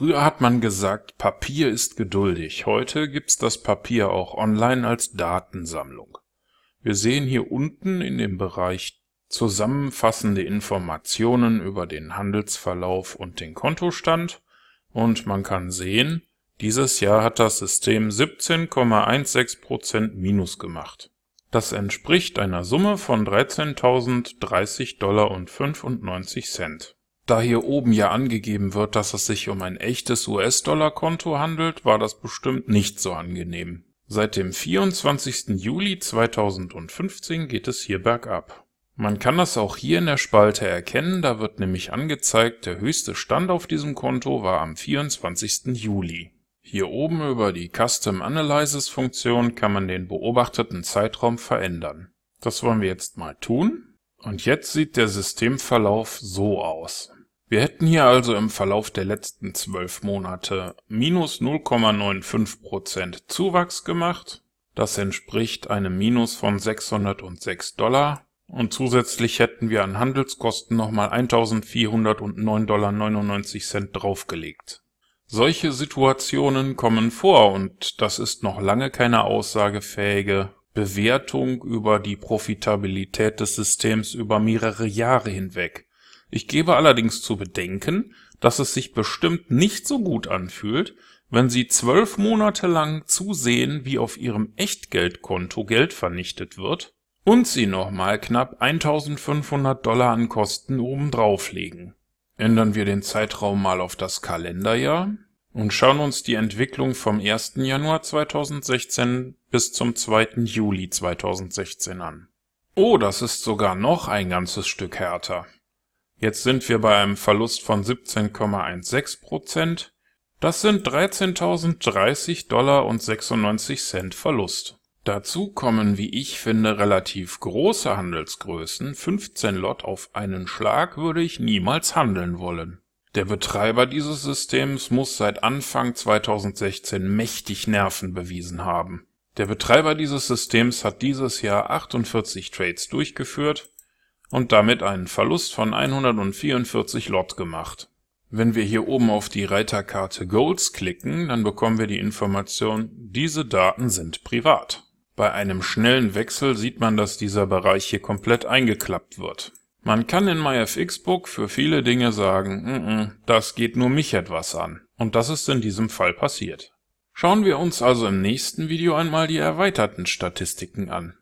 Früher hat man gesagt, Papier ist geduldig. Heute gibt's das Papier auch online als Datensammlung. Wir sehen hier unten in dem Bereich zusammenfassende Informationen über den Handelsverlauf und den Kontostand und man kann sehen, dieses Jahr hat das System 17,16% Minus gemacht. Das entspricht einer Summe von 13.030 Dollar und 95 Cent. Da hier oben ja angegeben wird, dass es sich um ein echtes US-Dollar-Konto handelt, war das bestimmt nicht so angenehm. Seit dem 24. Juli 2015 geht es hier bergab. Man kann das auch hier in der Spalte erkennen, da wird nämlich angezeigt, der höchste Stand auf diesem Konto war am 24. Juli. Hier oben über die Custom Analysis Funktion kann man den beobachteten Zeitraum verändern. Das wollen wir jetzt mal tun. Und jetzt sieht der Systemverlauf so aus. Wir hätten hier also im Verlauf der letzten zwölf Monate minus 0,95% Zuwachs gemacht. Das entspricht einem Minus von 606 Dollar. Und zusätzlich hätten wir an Handelskosten nochmal 1409,99 Dollar draufgelegt. Solche Situationen kommen vor und das ist noch lange keine aussagefähige Bewertung über die Profitabilität des Systems über mehrere Jahre hinweg. Ich gebe allerdings zu bedenken, dass es sich bestimmt nicht so gut anfühlt, wenn Sie zwölf Monate lang zusehen, wie auf Ihrem Echtgeldkonto Geld vernichtet wird und Sie nochmal knapp 1500 Dollar an Kosten obendrauf legen. Ändern wir den Zeitraum mal auf das Kalenderjahr und schauen uns die Entwicklung vom 1. Januar 2016 bis zum 2. Juli 2016 an. Oh, das ist sogar noch ein ganzes Stück härter. Jetzt sind wir bei einem Verlust von 17,16 Prozent. Das sind 13.030 Dollar und 96 Cent Verlust. Dazu kommen, wie ich finde, relativ große Handelsgrößen. 15 Lot auf einen Schlag würde ich niemals handeln wollen. Der Betreiber dieses Systems muss seit Anfang 2016 mächtig Nerven bewiesen haben. Der Betreiber dieses Systems hat dieses Jahr 48 Trades durchgeführt und damit einen Verlust von 144 Lot gemacht. Wenn wir hier oben auf die Reiterkarte Goals klicken, dann bekommen wir die Information, diese Daten sind privat. Bei einem schnellen Wechsel sieht man, dass dieser Bereich hier komplett eingeklappt wird. Man kann in MyFXBook für viele Dinge sagen, mm -mm, das geht nur mich etwas an. Und das ist in diesem Fall passiert. Schauen wir uns also im nächsten Video einmal die erweiterten Statistiken an.